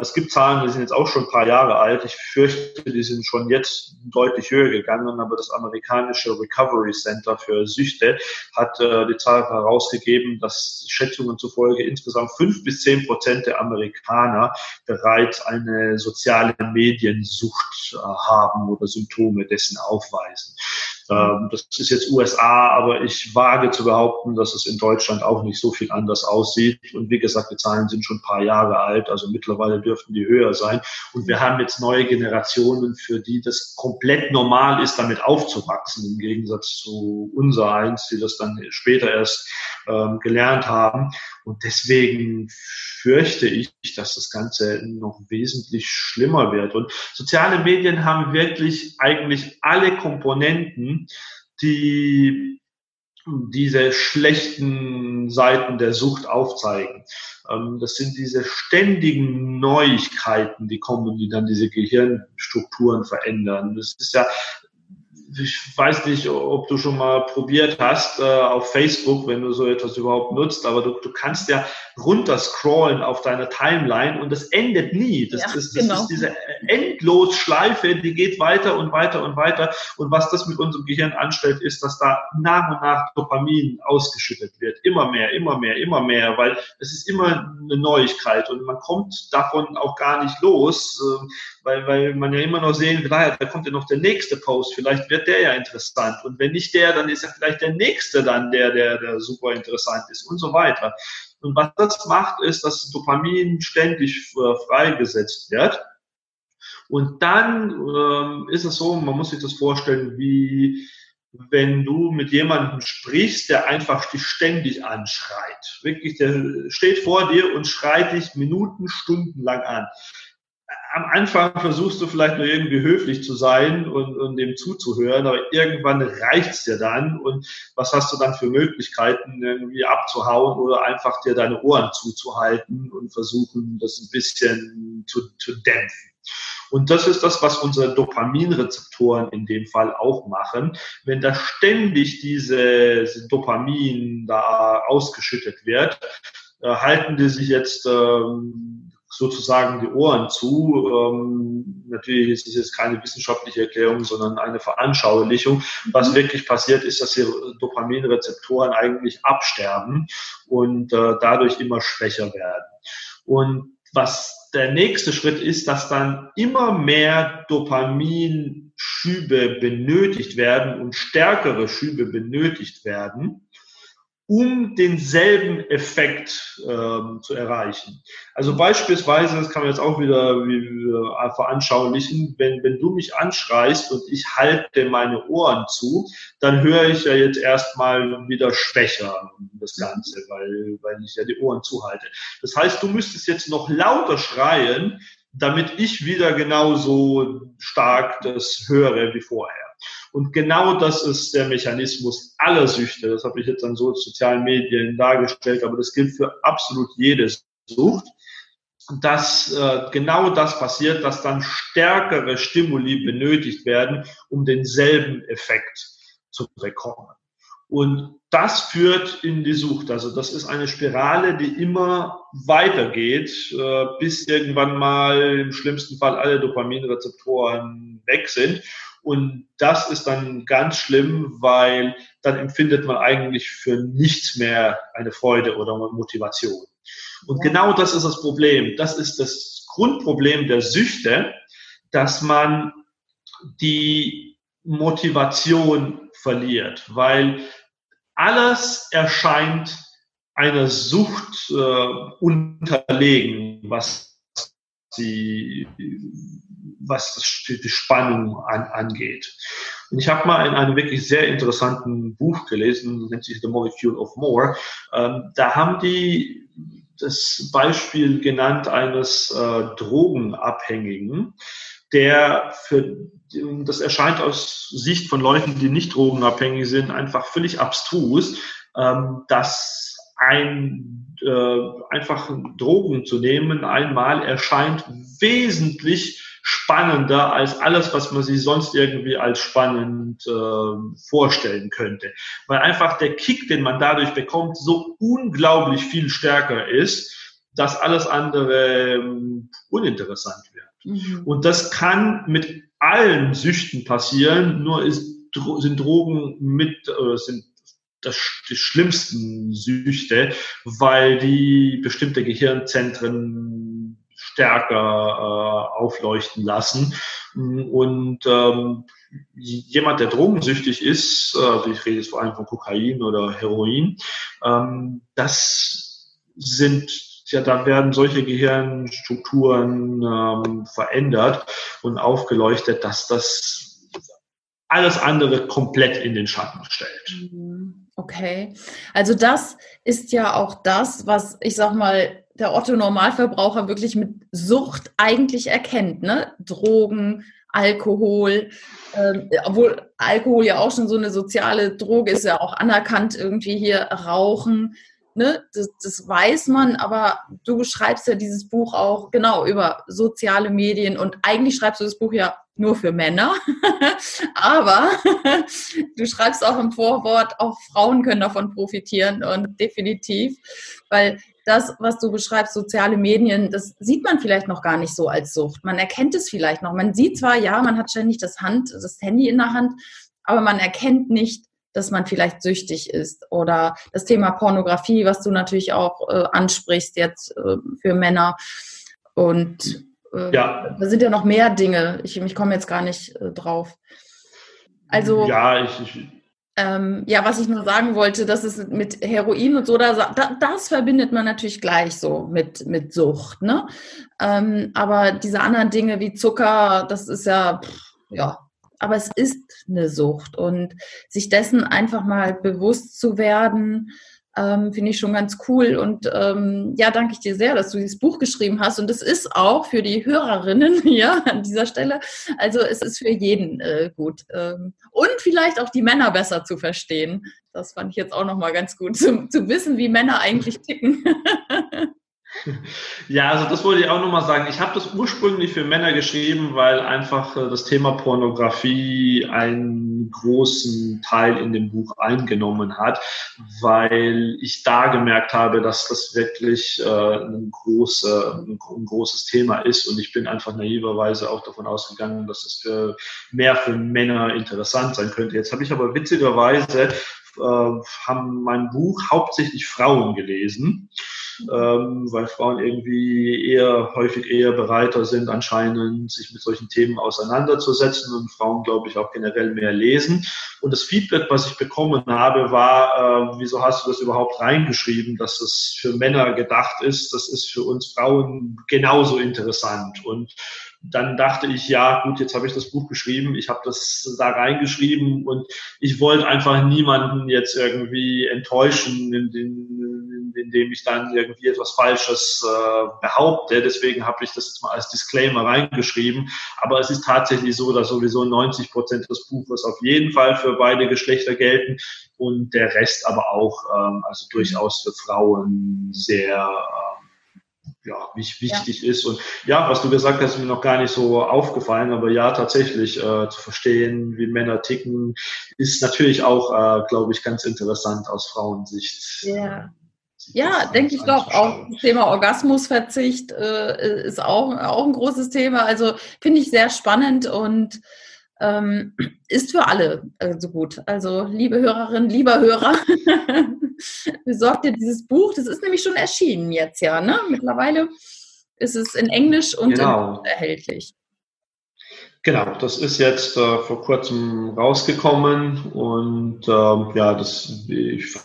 es gibt Zahlen, die sind jetzt auch schon ein paar Jahre alt. Ich fürchte, die sind schon jetzt deutlich höher gegangen, aber das amerikanische Recovery Center für Süchte hat äh, die Zahl herausgegeben, dass Schätzungen zufolge insgesamt fünf bis zehn Prozent der Amerikaner bereits eine soziale Mediensucht äh, haben oder Symptome dessen aufweisen. Ähm, das ist jetzt USA, aber ich wage zu behaupten, dass es in Deutschland auch nicht so viel anders aussieht. Und wie gesagt, die Zahlen sind schon ein paar Jahre alt, also mittlerweile dürften die höher sein. Und wir haben jetzt neue Generationen, für die das komplett normal ist, damit aufzuwachsen, im Gegensatz zu unser eins, die das dann später erst ähm, gelernt haben. Und deswegen fürchte ich, dass das Ganze noch wesentlich schlimmer wird. Und soziale Medien haben wirklich eigentlich alle Komponenten, die diese schlechten Seiten der Sucht aufzeigen. Ähm, das sind diese ständigen Neuigkeiten, die kommen, die dann diese Gehirnstrukturen verändern. Das ist ja ich weiß nicht, ob du schon mal probiert hast äh, auf Facebook, wenn du so etwas überhaupt nutzt, aber du, du kannst ja runterscrollen auf deiner Timeline und das endet nie. Das, ja, das, das genau. ist diese Endlosschleife, die geht weiter und weiter und weiter. Und was das mit unserem Gehirn anstellt, ist, dass da nach und nach Dopamin ausgeschüttet wird. Immer mehr, immer mehr, immer mehr, weil es ist immer eine Neuigkeit und man kommt davon auch gar nicht los, äh, weil, weil man ja immer noch sehen will, naja, da kommt ja noch der nächste Post, vielleicht wird der ja interessant. Und wenn nicht der, dann ist ja vielleicht der nächste dann der, der, der super interessant ist und so weiter. Und was das macht, ist, dass Dopamin ständig äh, freigesetzt wird. Und dann ähm, ist es so, man muss sich das vorstellen, wie wenn du mit jemandem sprichst, der einfach dich ständig anschreit. Wirklich, der steht vor dir und schreit dich Minuten, Stunden lang an am Anfang versuchst du vielleicht nur irgendwie höflich zu sein und, und dem zuzuhören, aber irgendwann reicht's dir dann und was hast du dann für Möglichkeiten, irgendwie abzuhauen oder einfach dir deine Ohren zuzuhalten und versuchen, das ein bisschen zu, zu dämpfen. Und das ist das, was unsere Dopaminrezeptoren in dem Fall auch machen. Wenn da ständig diese Dopamin da ausgeschüttet wird, äh, halten die sich jetzt ähm, sozusagen die Ohren zu. Ähm, natürlich ist es jetzt keine wissenschaftliche Erklärung, sondern eine Veranschaulichung. Was mhm. wirklich passiert, ist, dass die Dopaminrezeptoren eigentlich absterben und äh, dadurch immer schwächer werden. Und was der nächste Schritt ist, dass dann immer mehr Dopaminschübe benötigt werden und stärkere Schübe benötigt werden um denselben Effekt ähm, zu erreichen. Also beispielsweise, das kann man jetzt auch wieder wie, veranschaulichen, wenn, wenn du mich anschreist und ich halte meine Ohren zu, dann höre ich ja jetzt erstmal wieder schwächer das Ganze, weil, weil ich ja die Ohren zuhalte. Das heißt, du müsstest jetzt noch lauter schreien, damit ich wieder genauso stark das höre wie vorher. Und genau das ist der Mechanismus aller Süchte. Das habe ich jetzt an so sozialen Medien dargestellt, aber das gilt für absolut jede Sucht dass äh, genau das passiert, dass dann stärkere Stimuli benötigt werden, um denselben Effekt zu bekommen. Und das führt in die Sucht. Also das ist eine Spirale, die immer weitergeht, äh, bis irgendwann mal im schlimmsten Fall alle Dopaminrezeptoren weg sind. Und das ist dann ganz schlimm, weil dann empfindet man eigentlich für nichts mehr eine Freude oder Motivation. Und genau das ist das Problem. Das ist das Grundproblem der Süchte, dass man die Motivation verliert, weil alles erscheint einer Sucht äh, unterlegen, was sie was die Spannung an, angeht. Und ich habe mal in einem wirklich sehr interessanten Buch gelesen, nennt sich The Molecule of More. Ähm, da haben die das Beispiel genannt eines äh, Drogenabhängigen, der für das erscheint aus Sicht von Leuten, die nicht drogenabhängig sind, einfach völlig abstrus, ähm, dass ein äh, einfach Drogen zu nehmen einmal erscheint wesentlich spannender als alles, was man sich sonst irgendwie als spannend äh, vorstellen könnte. Weil einfach der Kick, den man dadurch bekommt, so unglaublich viel stärker ist, dass alles andere ähm, uninteressant wird. Mhm. Und das kann mit allen Süchten passieren, nur ist, sind Drogen mit, äh, sind das, die schlimmsten Süchte, weil die bestimmte Gehirnzentren stärker äh, aufleuchten lassen. Und ähm, jemand, der drogensüchtig ist, also ich rede jetzt vor allem von Kokain oder Heroin, ähm, das sind ja, da werden solche Gehirnstrukturen ähm, verändert und aufgeleuchtet, dass das alles andere komplett in den Schatten stellt. Mhm. Okay, also das ist ja auch das, was ich sag mal der Otto Normalverbraucher wirklich mit Sucht eigentlich erkennt, ne? Drogen, Alkohol, ähm, obwohl Alkohol ja auch schon so eine soziale Droge ist, ja auch anerkannt irgendwie hier Rauchen, ne, das, das weiß man, aber du schreibst ja dieses Buch auch genau über soziale Medien und eigentlich schreibst du das Buch ja nur für Männer, [laughs] aber du schreibst auch im Vorwort, auch Frauen können davon profitieren und definitiv, weil das, was du beschreibst, soziale Medien, das sieht man vielleicht noch gar nicht so als Sucht. Man erkennt es vielleicht noch. Man sieht zwar, ja, man hat ständig das Hand, das Handy in der Hand, aber man erkennt nicht, dass man vielleicht süchtig ist oder das Thema Pornografie, was du natürlich auch äh, ansprichst jetzt äh, für Männer und äh, ja. da sind ja noch mehr Dinge. Ich, ich komme jetzt gar nicht äh, drauf. Also ja, ich, ich ähm, ja, was ich nur sagen wollte, dass es mit Heroin und so, da, das verbindet man natürlich gleich so mit, mit Sucht, ne? Ähm, aber diese anderen Dinge wie Zucker, das ist ja, pff, ja, aber es ist eine Sucht und sich dessen einfach mal bewusst zu werden, ähm, finde ich schon ganz cool. Und ähm, ja, danke ich dir sehr, dass du dieses Buch geschrieben hast. Und es ist auch für die Hörerinnen [laughs] hier an dieser Stelle. Also es ist für jeden äh, gut. Ähm, und vielleicht auch die Männer besser zu verstehen. Das fand ich jetzt auch nochmal ganz gut, zu, zu wissen, wie Männer eigentlich ticken. [laughs] Ja, also das wollte ich auch nochmal sagen. Ich habe das ursprünglich für Männer geschrieben, weil einfach äh, das Thema Pornografie einen großen Teil in dem Buch eingenommen hat, weil ich da gemerkt habe, dass das wirklich äh, ein, große, ein, großes Thema ist und ich bin einfach naiverweise auch davon ausgegangen, dass es für mehr für Männer interessant sein könnte. Jetzt habe ich aber witzigerweise haben mein Buch hauptsächlich Frauen gelesen ähm, weil Frauen irgendwie eher häufig eher bereiter sind, anscheinend sich mit solchen Themen auseinanderzusetzen und Frauen, glaube ich, auch generell mehr lesen. Und das Feedback, was ich bekommen habe, war, äh, wieso hast du das überhaupt reingeschrieben, dass es für Männer gedacht ist? Das ist für uns Frauen genauso interessant. Und dann dachte ich, ja, gut, jetzt habe ich das Buch geschrieben, ich habe das da reingeschrieben und ich wollte einfach niemanden jetzt irgendwie enttäuschen, indem, ich dann irgendwie etwas Falsches äh, behaupte. Deswegen habe ich das jetzt mal als Disclaimer reingeschrieben. Aber es ist tatsächlich so, dass sowieso 90 Prozent des Buches auf jeden Fall für beide Geschlechter gelten und der Rest aber auch, ähm, also durchaus für Frauen sehr äh, ja, wichtig ja. ist. Und ja, was du gesagt hast, ist mir noch gar nicht so aufgefallen, aber ja, tatsächlich äh, zu verstehen, wie Männer ticken, ist natürlich auch, äh, glaube ich, ganz interessant aus Frauensicht. Ja. Ja, denke ich doch. Auch das Thema Orgasmusverzicht äh, ist auch, auch ein großes Thema. Also finde ich sehr spannend und ähm, ist für alle also gut. Also liebe Hörerinnen, lieber Hörer, [laughs] [laughs] besorgt dir dieses Buch. Das ist nämlich schon erschienen jetzt ja. Ne? Mittlerweile ist es in Englisch und genau. erhältlich. Genau, das ist jetzt äh, vor kurzem rausgekommen und ähm, ja, das ich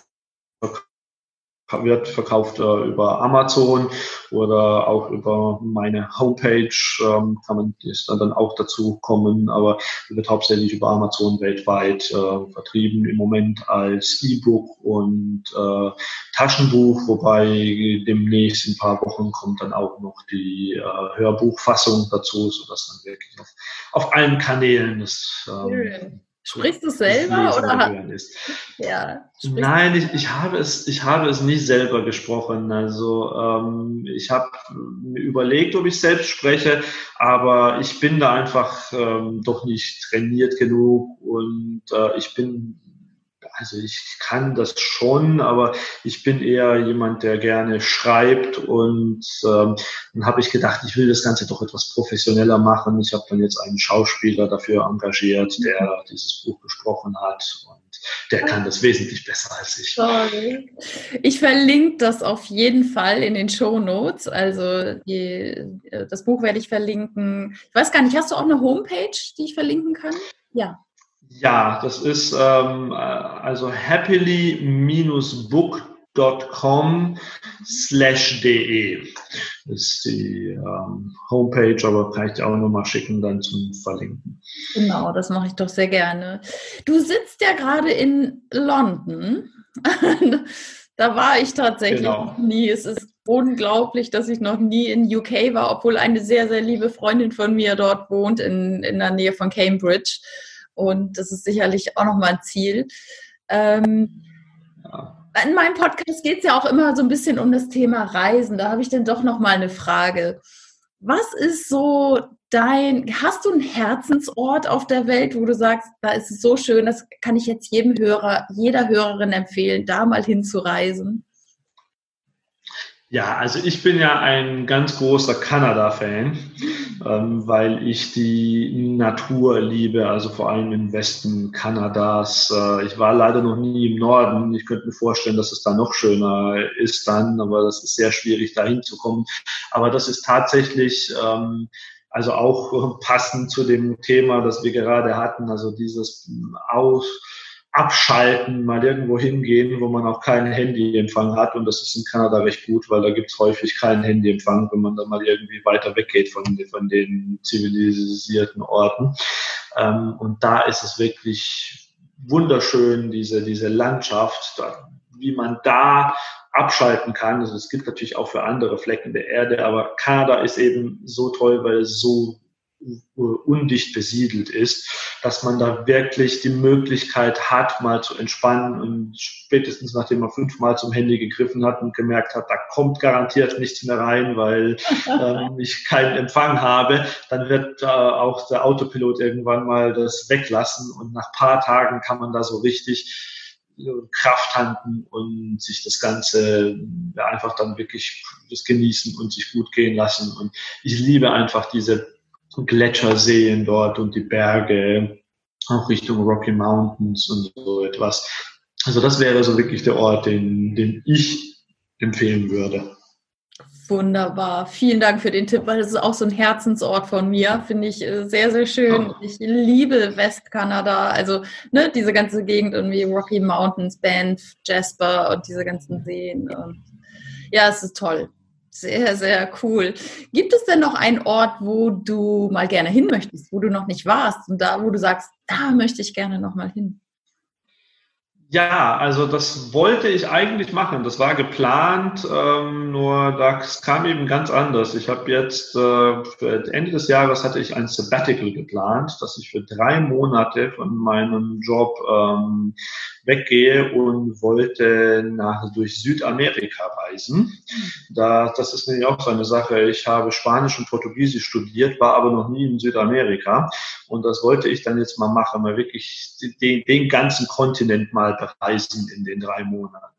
wird verkauft äh, über Amazon oder auch über meine Homepage ähm, kann man ist dann, dann auch dazu kommen, aber wird hauptsächlich über Amazon weltweit äh, vertrieben im Moment als E-Book und äh, Taschenbuch, wobei demnächst in ein paar Wochen kommt dann auch noch die äh, Hörbuchfassung dazu, sodass dann wirklich auf, auf allen Kanälen ist. Ähm, Sprichst du selber oder? Ja, Nein, ich, ich, habe es, ich habe es nicht selber gesprochen. Also ähm, ich habe mir überlegt, ob ich selbst spreche, aber ich bin da einfach ähm, doch nicht trainiert genug und äh, ich bin also ich kann das schon, aber ich bin eher jemand, der gerne schreibt und ähm, dann habe ich gedacht, ich will das Ganze doch etwas professioneller machen. Ich habe dann jetzt einen Schauspieler dafür engagiert, der dieses Buch gesprochen hat und der kann das wesentlich besser als ich. Sorry. Ich verlinke das auf jeden Fall in den Show Notes. Also die, das Buch werde ich verlinken. Ich weiß gar nicht, hast du auch eine Homepage, die ich verlinken kann? Ja. Ja, das ist ähm, also happily-book.com slash de ist die ähm, Homepage, aber kann ich dir auch nochmal schicken, dann zum Verlinken. Genau, das mache ich doch sehr gerne. Du sitzt ja gerade in London. [laughs] da war ich tatsächlich genau. noch nie. Es ist unglaublich, dass ich noch nie in UK war, obwohl eine sehr, sehr liebe Freundin von mir dort wohnt, in, in der Nähe von Cambridge. Und das ist sicherlich auch nochmal ein Ziel. Ähm. In meinem Podcast geht es ja auch immer so ein bisschen um das Thema Reisen. Da habe ich dann doch nochmal eine Frage. Was ist so dein, hast du einen Herzensort auf der Welt, wo du sagst, da ist es so schön, das kann ich jetzt jedem Hörer, jeder Hörerin empfehlen, da mal hinzureisen? Ja, also ich bin ja ein ganz großer Kanada-Fan, ähm, weil ich die Natur liebe, also vor allem im Westen Kanadas. Äh, ich war leider noch nie im Norden. Ich könnte mir vorstellen, dass es da noch schöner ist dann, aber das ist sehr schwierig, da hinzukommen. Aber das ist tatsächlich, ähm, also auch passend zu dem Thema, das wir gerade hatten, also dieses Aus abschalten, mal irgendwo hingehen, wo man auch keinen Handyempfang hat. Und das ist in Kanada recht gut, weil da gibt es häufig keinen Handyempfang, wenn man dann mal irgendwie weiter weggeht von, von den zivilisierten Orten. Ähm, und da ist es wirklich wunderschön, diese, diese Landschaft, wie man da abschalten kann. Also es gibt natürlich auch für andere Flecken der Erde, aber Kanada ist eben so toll, weil es so undicht besiedelt ist, dass man da wirklich die Möglichkeit hat, mal zu entspannen und spätestens nachdem man fünfmal zum Handy gegriffen hat und gemerkt hat, da kommt garantiert nichts mehr rein, weil [laughs] ähm, ich keinen Empfang habe, dann wird äh, auch der Autopilot irgendwann mal das weglassen und nach paar Tagen kann man da so richtig Kraft tanken und sich das Ganze einfach dann wirklich das genießen und sich gut gehen lassen. Und ich liebe einfach diese Gletscher sehen dort und die Berge, auch Richtung Rocky Mountains und so etwas. Also das wäre so wirklich der Ort, den, den ich empfehlen würde. Wunderbar. Vielen Dank für den Tipp, weil das ist auch so ein Herzensort von mir. Finde ich äh, sehr, sehr schön. Ich liebe Westkanada. Also ne, diese ganze Gegend irgendwie Rocky Mountains, Banff, Jasper und diese ganzen Seen. Und ja, es ist toll. Sehr, sehr cool. Gibt es denn noch einen Ort, wo du mal gerne hin möchtest, wo du noch nicht warst und da, wo du sagst, da möchte ich gerne noch mal hin? Ja, also das wollte ich eigentlich machen. Das war geplant, ähm, nur das kam eben ganz anders. Ich habe jetzt äh, Ende des Jahres hatte ich ein Sabbatical geplant, dass ich für drei Monate von meinem Job ähm, weggehe und wollte nach durch Südamerika reisen. Da, das ist nämlich auch so eine Sache. Ich habe Spanisch und Portugiesisch studiert, war aber noch nie in Südamerika und das wollte ich dann jetzt mal machen, mal wirklich den, den ganzen Kontinent mal bereisen in den drei Monaten.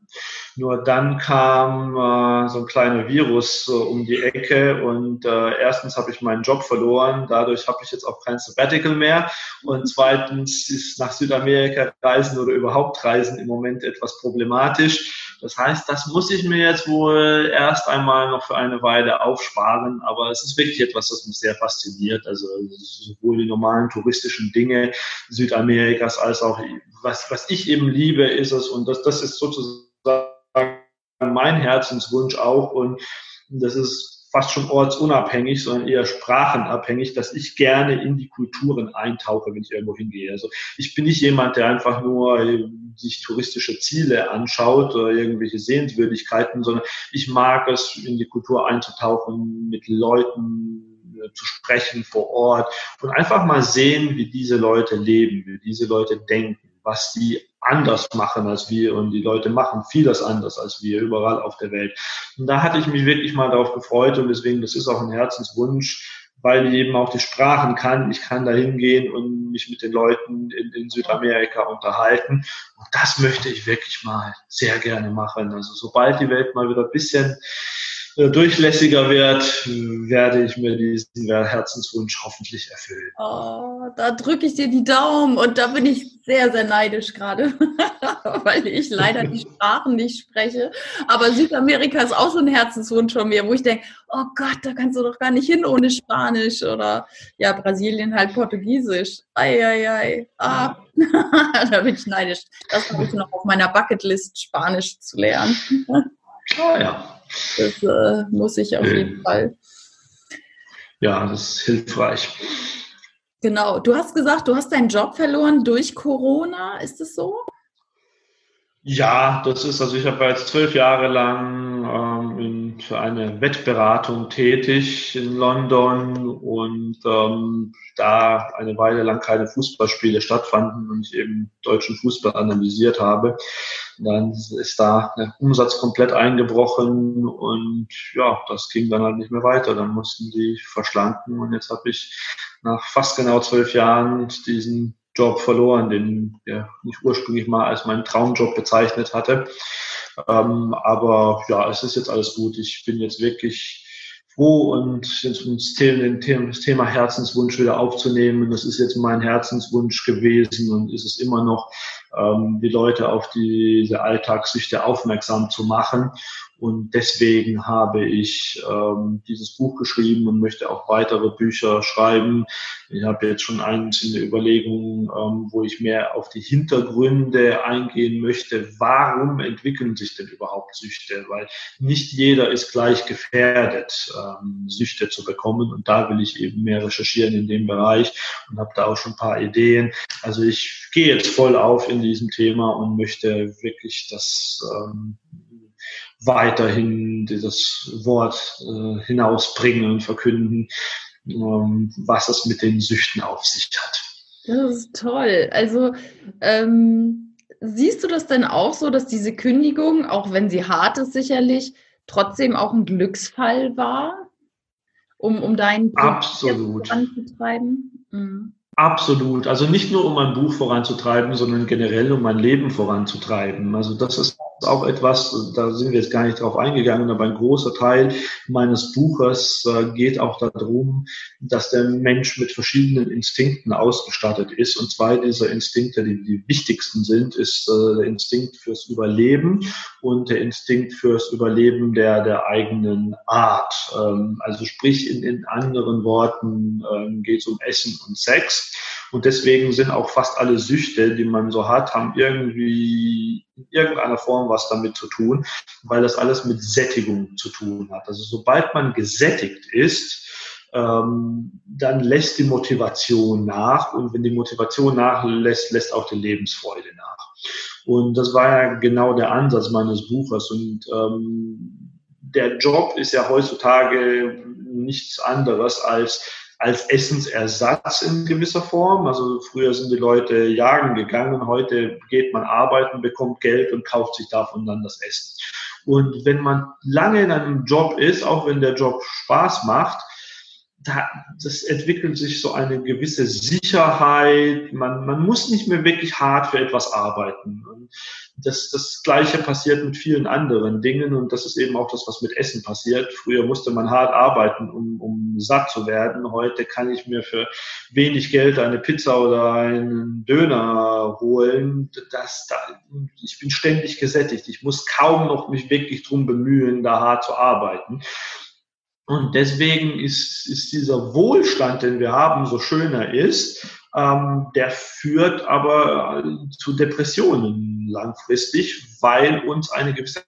Nur dann kam äh, so ein kleiner Virus äh, um die Ecke und äh, erstens habe ich meinen Job verloren, dadurch habe ich jetzt auch kein Sabbatical mehr und zweitens ist nach Südamerika reisen oder überhaupt reisen im Moment etwas problematisch. Das heißt, das muss ich mir jetzt wohl erst einmal noch für eine Weile aufsparen, aber es ist wirklich etwas, das mich sehr fasziniert. Also sowohl die normalen touristischen Dinge Südamerikas als auch was, was ich eben liebe, ist es und das, das ist sozusagen mein Herzenswunsch auch und das ist fast schon ortsunabhängig, sondern eher sprachenabhängig, dass ich gerne in die Kulturen eintauche, wenn ich irgendwo hingehe. Also ich bin nicht jemand, der einfach nur äh, sich touristische Ziele anschaut oder irgendwelche Sehenswürdigkeiten, sondern ich mag es, in die Kultur einzutauchen, mit Leuten äh, zu sprechen vor Ort und einfach mal sehen, wie diese Leute leben, wie diese Leute denken was die anders machen als wir und die Leute machen vieles anders als wir überall auf der Welt. Und da hatte ich mich wirklich mal darauf gefreut und deswegen, das ist auch ein Herzenswunsch, weil ich eben auch die Sprachen kann. Ich kann da hingehen und mich mit den Leuten in, in Südamerika unterhalten. Und das möchte ich wirklich mal sehr gerne machen. Also sobald die Welt mal wieder ein bisschen durchlässiger wird, werde ich mir diesen Herzenswunsch hoffentlich erfüllen. Oh, da drücke ich dir die Daumen und da bin ich sehr, sehr neidisch gerade, [laughs] weil ich leider die Sprachen nicht spreche. Aber Südamerika ist auch so ein Herzenswunsch von mir, wo ich denke, oh Gott, da kannst du doch gar nicht hin ohne Spanisch oder ja, Brasilien halt Portugiesisch. Eieiei. Ah, [laughs] da bin ich neidisch. Das habe ich noch auf meiner Bucketlist, Spanisch zu lernen. [laughs] Oh ja. Das äh, muss ich auf jeden Fall. Ja, das ist hilfreich. Genau. Du hast gesagt, du hast deinen Job verloren durch Corona. Ist es so? Ja, das ist, also ich habe jetzt zwölf Jahre lang ähm, für eine Wettberatung tätig in London und ähm, da eine Weile lang keine Fußballspiele stattfanden und ich eben deutschen Fußball analysiert habe. Dann ist da der Umsatz komplett eingebrochen und ja, das ging dann halt nicht mehr weiter. Dann mussten die verschlanken und jetzt habe ich nach fast genau zwölf Jahren diesen Job verloren, den ja, ich ursprünglich mal als meinen Traumjob bezeichnet hatte. Ähm, aber ja, es ist jetzt alles gut. Ich bin jetzt wirklich froh und das Thema, das Thema Herzenswunsch wieder aufzunehmen. Das ist jetzt mein Herzenswunsch gewesen und ist es immer noch, ähm, die Leute auf diese Alltagssüchte aufmerksam zu machen. Und deswegen habe ich ähm, dieses Buch geschrieben und möchte auch weitere Bücher schreiben. Ich habe jetzt schon eins in der Überlegung, ähm, wo ich mehr auf die Hintergründe eingehen möchte. Warum entwickeln sich denn überhaupt Süchte? Weil nicht jeder ist gleich gefährdet, ähm, Süchte zu bekommen. Und da will ich eben mehr recherchieren in dem Bereich und habe da auch schon ein paar Ideen. Also ich gehe jetzt voll auf in diesem Thema und möchte wirklich das ähm, weiterhin dieses Wort äh, hinausbringen und verkünden, ähm, was es mit den Süchten auf sich hat. Das ist toll. Also ähm, siehst du das denn auch so, dass diese Kündigung, auch wenn sie hart ist sicherlich, trotzdem auch ein Glücksfall war, um, um deinen Absolut. voranzutreiben? Mhm. Absolut. Also nicht nur um mein Buch voranzutreiben, sondern generell um mein Leben voranzutreiben. Also das ist auch etwas, da sind wir jetzt gar nicht drauf eingegangen, aber ein großer Teil meines Buches äh, geht auch darum, dass der Mensch mit verschiedenen Instinkten ausgestattet ist. Und zwei dieser Instinkte, die die wichtigsten sind, ist äh, der Instinkt fürs Überleben und der Instinkt fürs Überleben der, der eigenen Art. Ähm, also sprich in, in anderen Worten ähm, geht es um Essen und Sex. Und deswegen sind auch fast alle Süchte, die man so hat, haben irgendwie in irgendeiner Form was damit zu tun, weil das alles mit Sättigung zu tun hat. Also sobald man gesättigt ist, ähm, dann lässt die Motivation nach und wenn die Motivation nachlässt, lässt auch die Lebensfreude nach. Und das war ja genau der Ansatz meines Buches und ähm, der Job ist ja heutzutage nichts anderes als als Essensersatz in gewisser Form. Also früher sind die Leute jagen gegangen, heute geht man arbeiten, bekommt Geld und kauft sich davon dann das Essen. Und wenn man lange in einem Job ist, auch wenn der Job Spaß macht, da, das entwickelt sich so eine gewisse Sicherheit. Man, man muss nicht mehr wirklich hart für etwas arbeiten. Und das, das Gleiche passiert mit vielen anderen Dingen und das ist eben auch das, was mit Essen passiert. Früher musste man hart arbeiten, um, um satt zu werden. Heute kann ich mir für wenig Geld eine Pizza oder einen Döner holen. Das, da, ich bin ständig gesättigt. Ich muss kaum noch mich wirklich drum bemühen, da hart zu arbeiten. Und deswegen ist, ist dieser Wohlstand, den wir haben, so schöner ist, ähm, der führt aber zu Depressionen langfristig, weil uns eine gewisse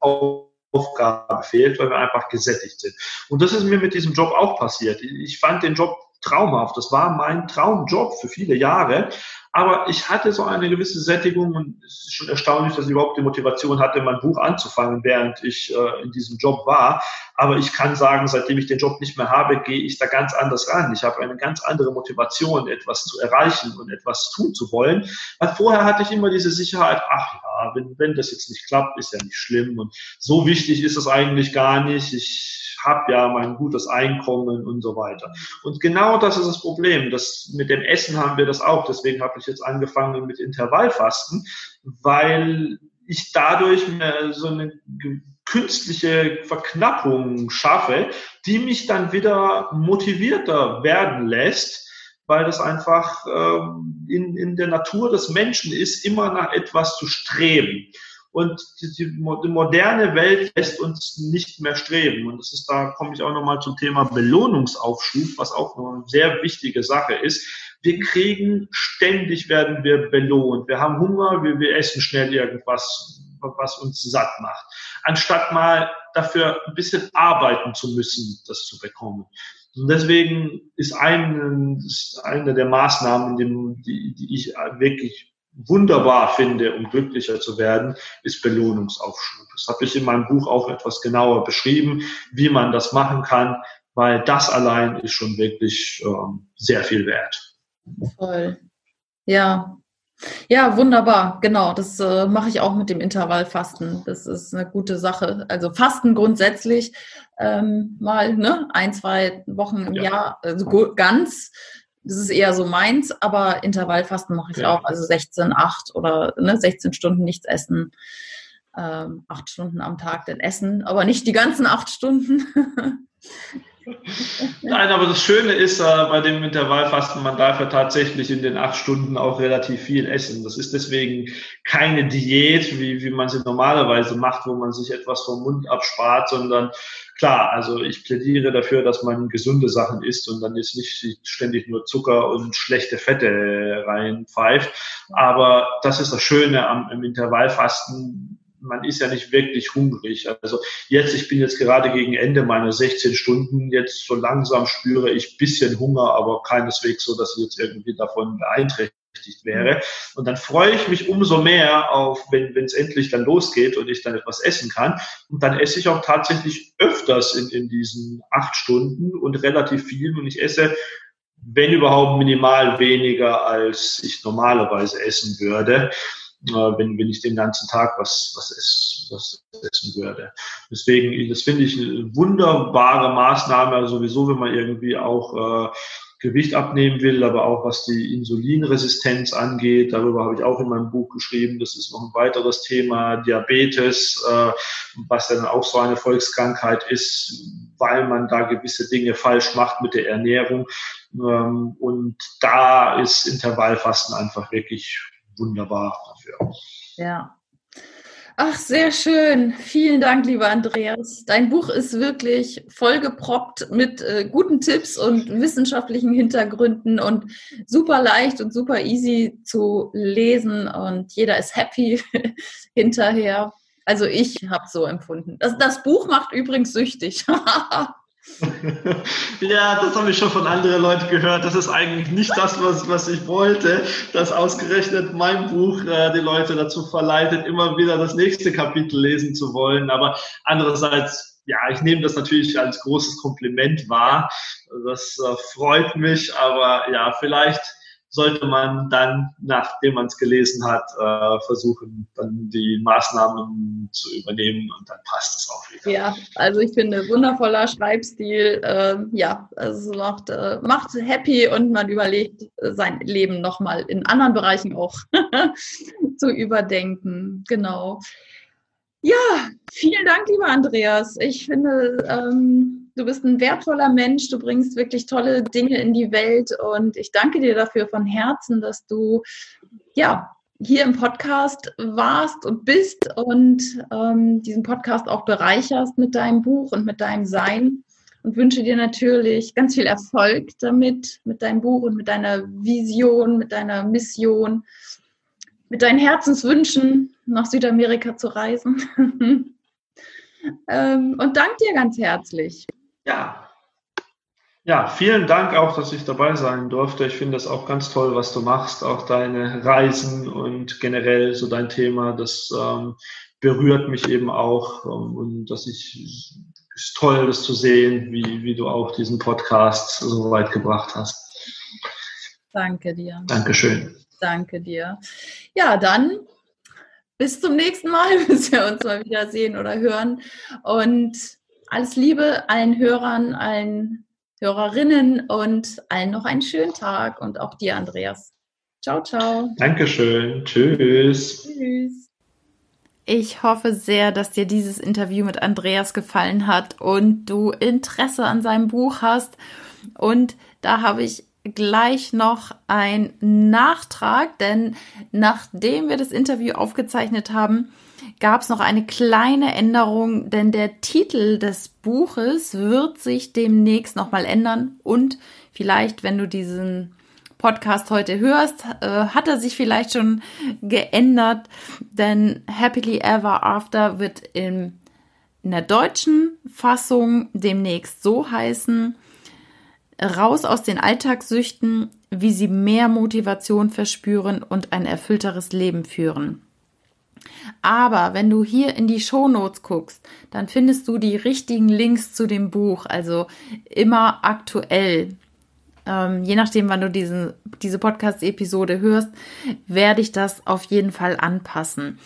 Aufgabe fehlt, weil wir einfach gesättigt sind. Und das ist mir mit diesem Job auch passiert. Ich fand den Job traumhaft. Das war mein Traumjob für viele Jahre. Aber ich hatte so eine gewisse Sättigung und es ist schon erstaunlich, dass ich überhaupt die Motivation hatte, mein Buch anzufangen, während ich äh, in diesem Job war. Aber ich kann sagen, seitdem ich den Job nicht mehr habe, gehe ich da ganz anders ran. Ich habe eine ganz andere Motivation, etwas zu erreichen und etwas tun zu wollen. Weil vorher hatte ich immer diese Sicherheit, ach wunderbar. Wenn, wenn das jetzt nicht klappt, ist ja nicht schlimm. Und so wichtig ist es eigentlich gar nicht. Ich habe ja mein gutes Einkommen und so weiter. Und genau das ist das Problem. Das, mit dem Essen haben wir das auch. Deswegen habe ich jetzt angefangen mit Intervallfasten, weil ich dadurch so eine künstliche Verknappung schaffe, die mich dann wieder motivierter werden lässt, weil das einfach ähm, in, in der Natur des Menschen ist, immer nach etwas zu streben. Und die, die, moderne Welt lässt uns nicht mehr streben. Und das ist, da komme ich auch nochmal zum Thema Belohnungsaufschub, was auch eine sehr wichtige Sache ist. Wir kriegen ständig werden wir belohnt. Wir haben Hunger, wir, wir essen schnell irgendwas, was uns satt macht. Anstatt mal dafür ein bisschen arbeiten zu müssen, das zu bekommen. Und deswegen ist, ein, ist eine der Maßnahmen, die, die ich wirklich wunderbar finde, um glücklicher zu werden, ist Belohnungsaufschub. Das habe ich in meinem Buch auch etwas genauer beschrieben, wie man das machen kann, weil das allein ist schon wirklich ähm, sehr viel wert. Toll. Ja. Ja, wunderbar. Genau, das äh, mache ich auch mit dem Intervallfasten. Das ist eine gute Sache. Also Fasten grundsätzlich ähm, mal ne, ein, zwei Wochen im ja. Jahr, also ganz das ist eher so meins, aber Intervallfasten mache ich ja. auch. Also 16, 8 oder ne, 16 Stunden nichts essen. Ähm, acht Stunden am Tag dann essen, aber nicht die ganzen acht Stunden. [laughs] Nein, aber das Schöne ist äh, bei dem Intervallfasten, man darf ja tatsächlich in den acht Stunden auch relativ viel essen. Das ist deswegen keine Diät, wie, wie man sie normalerweise macht, wo man sich etwas vom Mund abspart, sondern klar, also ich plädiere dafür, dass man gesunde Sachen isst und dann jetzt nicht ständig nur Zucker und schlechte Fette reinpfeift. Aber das ist das Schöne am, am Intervallfasten man ist ja nicht wirklich hungrig. Also jetzt, ich bin jetzt gerade gegen Ende meiner 16 Stunden, jetzt so langsam spüre ich bisschen Hunger, aber keineswegs so, dass ich jetzt irgendwie davon beeinträchtigt wäre. Und dann freue ich mich umso mehr auf, wenn es endlich dann losgeht und ich dann etwas essen kann. Und dann esse ich auch tatsächlich öfters in, in diesen acht Stunden und relativ viel. Und ich esse wenn überhaupt minimal weniger, als ich normalerweise essen würde äh, wenn, wenn ich den ganzen Tag was, was, ess, was essen würde. Deswegen, das finde ich eine wunderbare Maßnahme, also sowieso, wenn man irgendwie auch äh, Gewicht abnehmen will, aber auch was die Insulinresistenz angeht. Darüber habe ich auch in meinem Buch geschrieben. Das ist noch ein weiteres Thema. Diabetes, äh, was dann auch so eine Volkskrankheit ist, weil man da gewisse Dinge falsch macht mit der Ernährung. Ähm, und da ist Intervallfasten einfach wirklich wunderbar dafür. Ja. Ach, sehr schön. Vielen Dank, lieber Andreas. Dein Buch ist wirklich vollgeproppt mit äh, guten Tipps und wissenschaftlichen Hintergründen und super leicht und super easy zu lesen und jeder ist happy [laughs] hinterher. Also ich habe so empfunden. Das, das Buch macht übrigens süchtig. [laughs] [laughs] ja, das habe ich schon von anderen Leuten gehört. Das ist eigentlich nicht das, was, was ich wollte, dass ausgerechnet mein Buch äh, die Leute dazu verleitet, immer wieder das nächste Kapitel lesen zu wollen. Aber andererseits, ja, ich nehme das natürlich als großes Kompliment wahr. Das äh, freut mich, aber ja, vielleicht sollte man dann, nachdem man es gelesen hat, äh, versuchen, dann die Maßnahmen zu übernehmen und dann passt es auch wieder. Ja, also ich finde, wundervoller Schreibstil, äh, ja, also macht, äh, macht happy und man überlegt, sein Leben nochmal in anderen Bereichen auch [laughs] zu überdenken. Genau. Ja, vielen Dank, lieber Andreas. Ich finde, ähm, Du bist ein wertvoller Mensch, du bringst wirklich tolle Dinge in die Welt und ich danke dir dafür von Herzen, dass du ja hier im Podcast warst und bist und ähm, diesen Podcast auch bereicherst mit deinem Buch und mit deinem Sein und wünsche dir natürlich ganz viel Erfolg damit, mit deinem Buch und mit deiner Vision, mit deiner Mission, mit deinen Herzenswünschen nach Südamerika zu reisen. [laughs] ähm, und danke dir ganz herzlich. Ja. Ja, vielen Dank auch, dass ich dabei sein durfte. Ich finde das auch ganz toll, was du machst, auch deine Reisen und generell so dein Thema. Das ähm, berührt mich eben auch ähm, und dass ich ist toll, das zu sehen, wie, wie du auch diesen Podcast so weit gebracht hast. Danke dir. Dankeschön. Danke dir. Ja, dann bis zum nächsten Mal, [laughs] bis wir uns mal wieder sehen oder hören. Und alles Liebe allen Hörern, allen Hörerinnen und allen noch einen schönen Tag und auch dir, Andreas. Ciao, ciao. Dankeschön. Tschüss. Tschüss. Ich hoffe sehr, dass dir dieses Interview mit Andreas gefallen hat und du Interesse an seinem Buch hast. Und da habe ich gleich noch ein Nachtrag, denn nachdem wir das Interview aufgezeichnet haben, gab es noch eine kleine Änderung, denn der Titel des Buches wird sich demnächst nochmal ändern und vielleicht, wenn du diesen Podcast heute hörst, äh, hat er sich vielleicht schon geändert, denn Happily Ever After wird in, in der deutschen Fassung demnächst so heißen, raus aus den Alltagssüchten, wie sie mehr Motivation verspüren und ein erfüllteres Leben führen. Aber wenn du hier in die Shownotes guckst, dann findest du die richtigen Links zu dem Buch, also immer aktuell. Ähm, je nachdem, wann du diesen, diese Podcast-Episode hörst, werde ich das auf jeden Fall anpassen.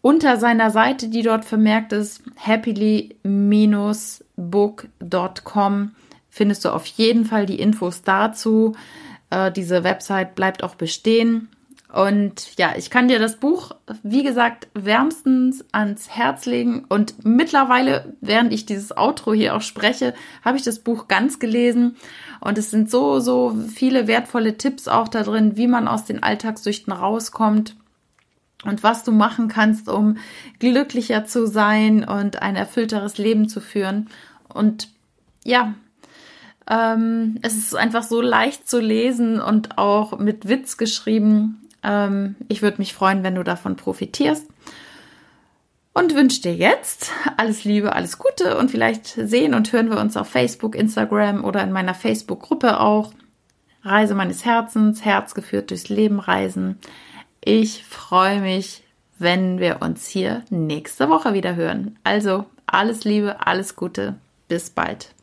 Unter seiner Seite, die dort vermerkt ist, happily-book.com, findest du auf jeden Fall die Infos dazu. Äh, diese Website bleibt auch bestehen. Und ja, ich kann dir das Buch, wie gesagt, wärmstens ans Herz legen. Und mittlerweile, während ich dieses Outro hier auch spreche, habe ich das Buch ganz gelesen. Und es sind so, so viele wertvolle Tipps auch da drin, wie man aus den Alltagssüchten rauskommt und was du machen kannst, um glücklicher zu sein und ein erfüllteres Leben zu führen. Und ja, ähm, es ist einfach so leicht zu lesen und auch mit Witz geschrieben. Ähm, ich würde mich freuen, wenn du davon profitierst. Und wünsche dir jetzt alles Liebe, alles Gute und vielleicht sehen und hören wir uns auf Facebook, Instagram oder in meiner Facebook-Gruppe auch. Reise meines Herzens, Herz geführt durchs Leben reisen. Ich freue mich, wenn wir uns hier nächste Woche wieder hören. Also alles Liebe, alles Gute, bis bald.